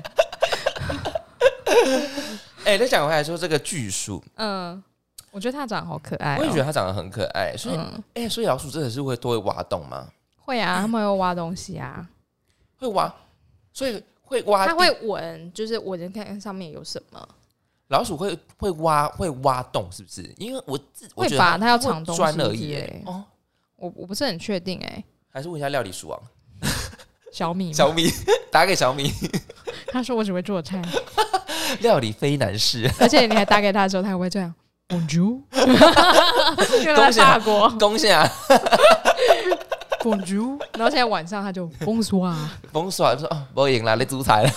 哎、再讲回来说这个巨树，嗯，我觉得它长得好可爱、哦。我也觉得它长得很可爱，所以哎、嗯，所以老鼠真的是会都会挖洞吗？会啊，他们会挖东西啊，会挖，所以会挖地，他会闻，就是闻着看看上面有什么，老鼠会会挖会挖洞，是不是？因为我自我会觉得它要会藏东西钻而已。哦，我我不是很确定哎、还是问一下料理鼠王。小米，小米，打给小米，他说我只会做菜，料理非难事。而且你还打给他的时候，他还会这样。Bonjour，因为他在法国恭喜啊！Bonjour，然后现在晚上他就爽说哦，我赢了，你主裁了，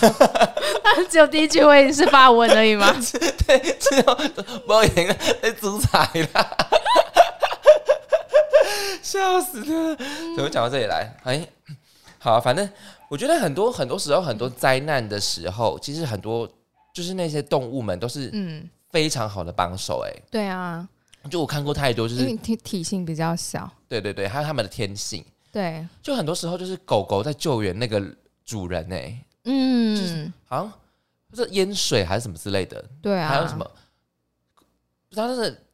只有第一句会是法文而已吗？对，只有我赢了，你主裁了，笑死了。怎么讲到这里来？哎，好，反正我觉得很多很多时候，很多灾难的时候，其实很多就是那些动物们都是嗯，非常好的帮手。哎，对啊，就我看过太多，就是因为体体型比较小，对对对，还有他们的天性，对，就很多时候就是狗狗在救援那个主人哎，嗯，好像不是淹水还是什么之类的，对啊，还有什么不知道那是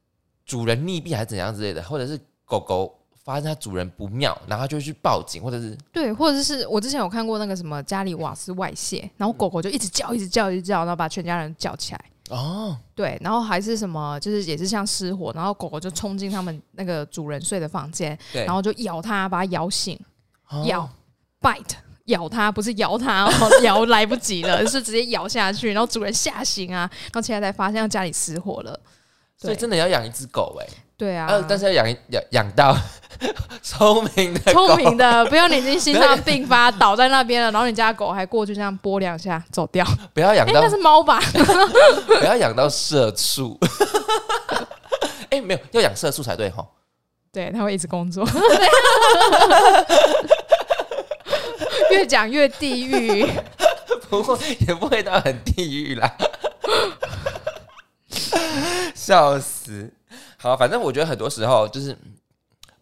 主人溺毙还是怎样之类的，或者是狗狗发现它主人不妙，然后就会去报警，或者是对，或者是我之前有看过那个什么家里瓦斯外泄，然后狗狗就一直叫，一直叫，一直叫，然后把全家人叫起来。哦，对，然后还是什么，就是也是像失火，然后狗狗就冲进他们那个主人睡的房间，然后就咬它，把它咬醒，哦。咬 bite 咬它，不是咬它哦，咬来不及了，是直接咬下去，然后主人吓醒啊，然后现在才发现家里失火了。所以真的要养一只狗哎、对啊，呃，但是要养一养养到 聪明的狗，聪明的，不要你已经心脏病发 倒在那边了，然后你家狗还过去这样拨两下走掉。哎、不要养到那是猫吧？不要养到色畜。哎、没有要养色畜才对哈。对，它会一直工作。越讲越地狱。不过也不会到很地狱啦，笑死。好，反正我觉得很多时候就是，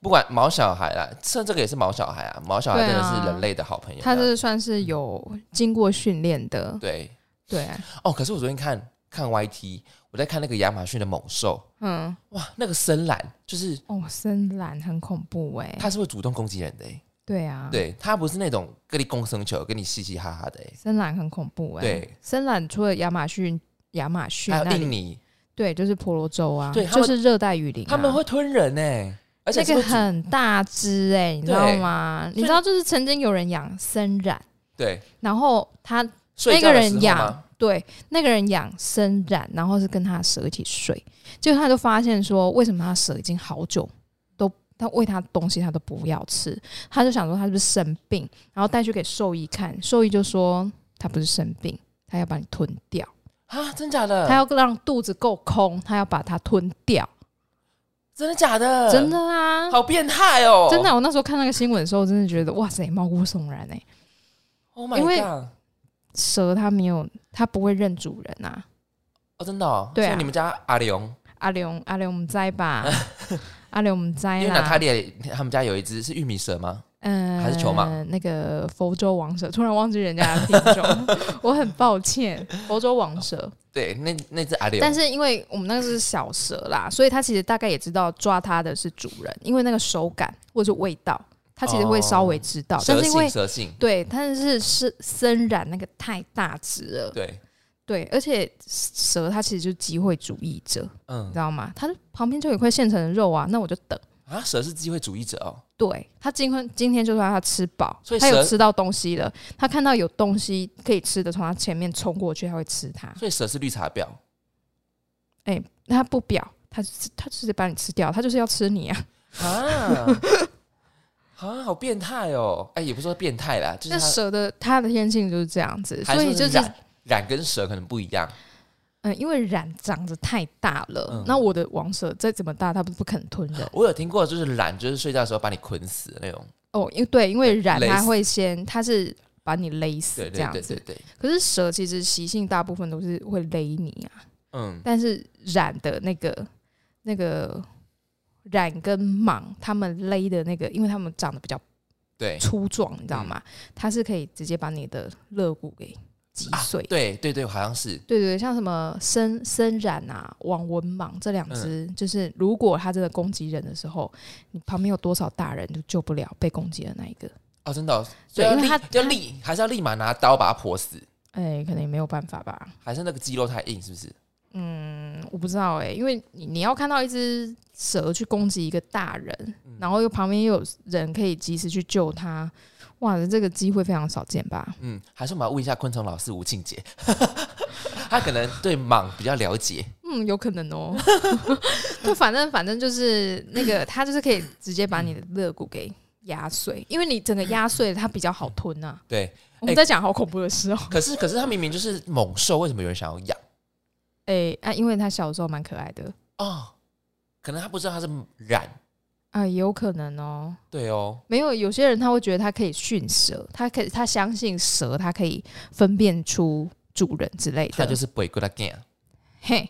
不管毛小孩啦，像这个也是毛小孩啊，毛小孩真的是人类的好朋友啊。它是算是有经过训练的，对。对，哦。可是我昨天看看 YT，我在看那个亚马逊的猛兽，嗯，哇，那个深蓝就是哦，深蓝很恐怖哎、它是会主动攻击人的、欸，对啊，，对，它不是那种跟你共生球，跟你嘻嘻哈哈的、欸，深蓝很恐怖哎、对，深蓝除了亚马逊，亚马逊还有印尼，对，就是婆罗洲啊，对就是热带雨林、啊，他们会吞人呢、而且那个很大只哎、你知道吗？你知道，就是曾经有人养森染，对。然后他那个人养，对，那个人养森染，然后是跟他的蛇一起睡，结果他就发现说，为什么他蛇已经好久都他喂他东西他都不要吃，他就想说他是不是生病，然后带去给兽医看，兽医就说他不是生病，他要把你吞掉，啊，真假的？他要让肚子够空，他要把它吞掉，真的假的？真的啊。好变态哦！真的，我那时候看那个新闻的时候，我真的觉得哇塞，毛骨悚然哎、，Oh my 因为 god！蛇它没有，它不会认主人啊。哦，真的哦。对啊你们家阿龙，阿龙，阿龙，我们栽吧，阿龙，我们栽因为娜塔啦。莉他们家有一只是玉米蛇吗？嗯，还是球蟒那个佛州王蛇，突然忘记人家的品种，我很抱歉。佛州王蛇，对，那那只阿里，但是因为我们那个是小蛇啦，所以它其实大概也知道抓它的是主人，因为那个手感或者是味道，它其实会稍微知道。但蛇是因为性蛇性，对，但是是森染那个太大只了，对，对，而且蛇它其实就是机会主义者，嗯你嗯知道吗？它旁边就有一块现成的肉啊，那我就等。啊，蛇是机会主义者哦。对他今天今天就算他吃饱所，以他有蛇吃到东西了，他看到有东西可以吃的，从他前面冲过去，他会吃它。所以蛇是绿茶婊哎、他不表，他他直接把你吃掉，他就是要吃你啊！啊啊，好变态哦！哎，也不是说变态啦，就是蛇的它的天性就是这样子，还所以就是染染跟蛇可能不一样。嗯、因为染长得太大了，嗯那我的王蛇再怎么大，它不不肯吞人我有听过，就是染，就是睡觉的时候把你捆死的那种。哦。因为对，因为染它会先，它是把你勒死对对这样子。对对对，可是蛇其实习性大部分都是会勒你啊。嗯，但是染的那个那个染跟蟒，它们勒的那个，因为它们长得比较对粗壮，你知道嗯吗？它是可以直接把你的肋骨给击碎。啊对对对，好像是对对，像什么深深染啊、网纹蟒这两只，嗯就是如果它真的攻击人的时候，你旁边有多少大人就救不了被攻击的那一个。哦，真的哦，所以它要立，还是要立马拿刀把它剖死，哎，可能也没有办法吧。还是那个肌肉太硬，是不是？嗯，我不知道哎、因为你你要看到一只蛇去攻击一个大人，然后又旁边又有人可以及时去救他，哇，这个机会非常少见吧？嗯，还是我们要问一下昆虫老师吴庆杰，他可能对蟒比较了解。嗯，有可能哦。就反正反正就是那个，它就是可以直接把你的肋骨给压碎，因为你整个压碎了，它比较好吞啊。对，我们在讲好恐怖的事哦。可是可是它明明就是猛兽，为什么有人想要养？哎、啊，因为他小时候蛮可爱的哦，可能他不知道它是染。啊，有可能哦。对哦，没有，有些人他会觉得他可以驯蛇，他可以他相信蛇，他可以分辨出主人之类的。他就是鬼鬼拉干嘿，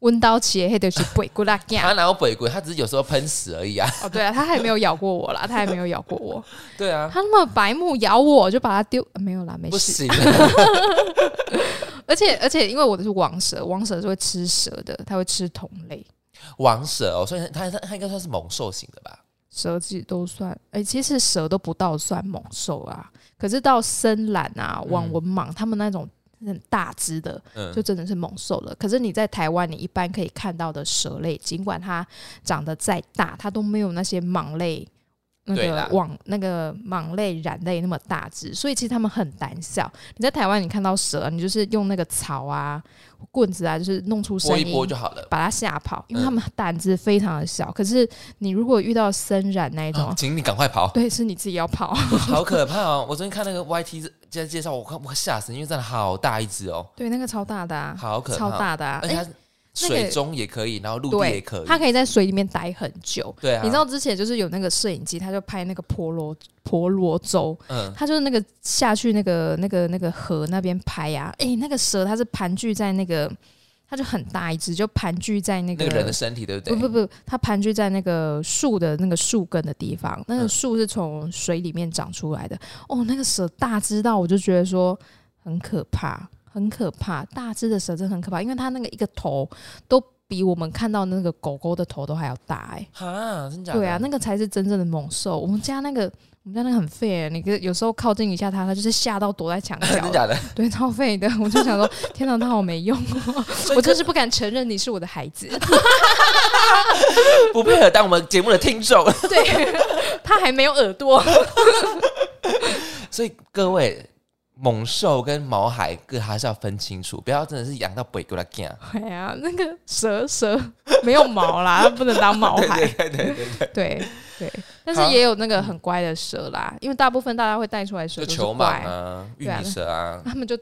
温刀切黑的是鬼骨拉 他哪有鬼鬼？他只是有时候喷屎而已啊。哦，对啊，他还没有咬过我啦，他还没有咬过我。对啊，他那么白目咬我，就把它丢、呃没有啦，没不事。行，而且而且，因为我的是王蛇，王蛇是会吃蛇的，它会吃同类。王蛇哦，所以它它它应该算是猛兽型的吧？蛇其实都算，哎、其实蛇都不到算猛兽啊。可是到深蓝啊、网纹蟒，它们那种很大只的，嗯，就真的是猛兽了。可是你在台湾，你一般可以看到的蛇类，尽管它长得再大，它都没有那些蟒类那个网那个蟒类、蚺类那么大只，所以其实它们很胆小。你在台湾你看到蛇，你就是用那个草啊、棍子啊，就是弄出声音，拨一拨就好了。把它吓跑，因为嗯它们胆子非常的小。可是你如果遇到森蚺那一种，哦请你赶快跑，对，是你自己要跑。好可怕哦！我昨天看那个 YT 在介绍，我看我吓死，因为真的好大一只哦，对，那个超大的、啊，好可怕，超大的啊！哎、而且它水中也可以，然后陆地也可以。它可以在水里面待很久。对啊，你知道之前就是有那个摄影机，他就拍那个婆罗婆罗洲，嗯，他就是那个下去那个那个那个河那边拍呀、啊，诶，那个蛇它是盘踞在那个，它就很大一只，就盘踞在那个那个人的身体对不对？不不不，它盘踞在那个树的那个树根的地方，那个嗯树是从水里面长出来的。哦，那个蛇大只到我就觉得说很可怕，很可怕。大只的蛇真的很可怕，因为它那个一个头都比我们看到那个狗狗的头都还要大哎、哈，真假的？对啊，那个才是真正的猛兽。我们家那个。我们家那个很废、欸，你跟有时候靠近一下它，它就是吓到躲在墙 角真，假的？对，超废的。我就想说，天哪，它好没用哦！我就是不敢承认你是我的孩子。不配合当我们节目的听众。对，它还没有耳朵。所以各位，猛兽跟毛海各还是要分清楚，不要真的是养到北过来干。哎呀，那个蛇蛇没有毛啦，它不能当毛对孩。对对对对，对对，但是也有那个很乖的蛇啦，因为大部分大家会带出来蛇都是就球蟒，啊、玉米蛇啊，他们就，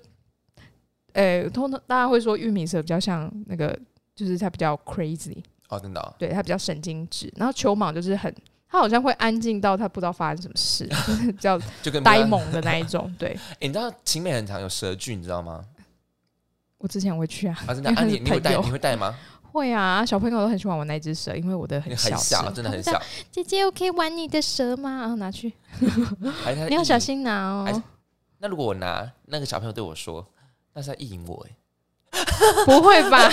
呃，通常大家会说玉米蛇比较像那个，就是它比较 crazy，哦，真的哦、对，它比较神经质，然后球蟒就是很。它好像会安静到他不知道发生什么事，就 是叫就跟呆。萌的那一种。对 欸你知道晴美很常有蛇剧，你知道吗？我之前会去啊，啊，真的啊，你你会带你会带吗？会啊，小朋友都很喜欢玩那只蛇，因为我的很小很小，真的很。小，姐姐，我可以玩你的蛇吗？然后拿去，你要小。心拿哦。那如果我拿那个小朋友对我说，那是在意淫我哎。不会吧？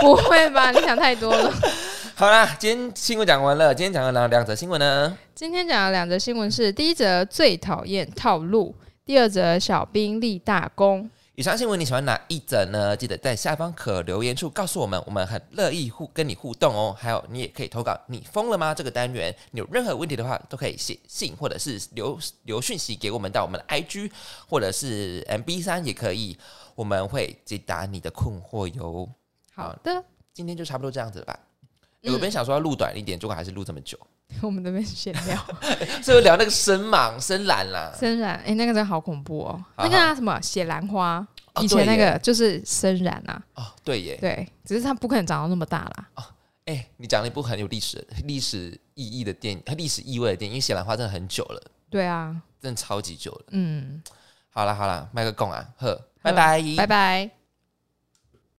不会吧？你想太多了。好啦，今天新闻讲完了，今天讲了两两则新闻呢。今天讲的两则新闻是：第一则最讨厌套路，第二则小兵立大功。以上新闻你喜欢哪一则呢？记得在下方可留言处告诉我们，我们很乐意互跟你互动哦。还有，你也可以投稿“你疯了吗”这个单元，你有任何问题的话，都可以写信或者是留留讯息给我们到我们的 IG 或者是 MB 三也可以，我们会解答你的困惑哟。好的，今天就差不多这样子了吧？欸嗯我本来想说要录短一点，结果还是录这么久，我们这边闲聊。所以聊那个深蟒、深蓝啦。深染，哎、那个真的好恐怖哦。好那个啊，什么血兰花，哦以前那个就是深染啊，哦，对耶，对，只是它不可能长到那么大啦。哦哎、你讲了一部很有历史历史意义的电影，历史意味的电影，因为血兰花真的很久了，对啊，真的超级久了。嗯，好了好了，麦克贡啊，呵，拜拜，拜拜。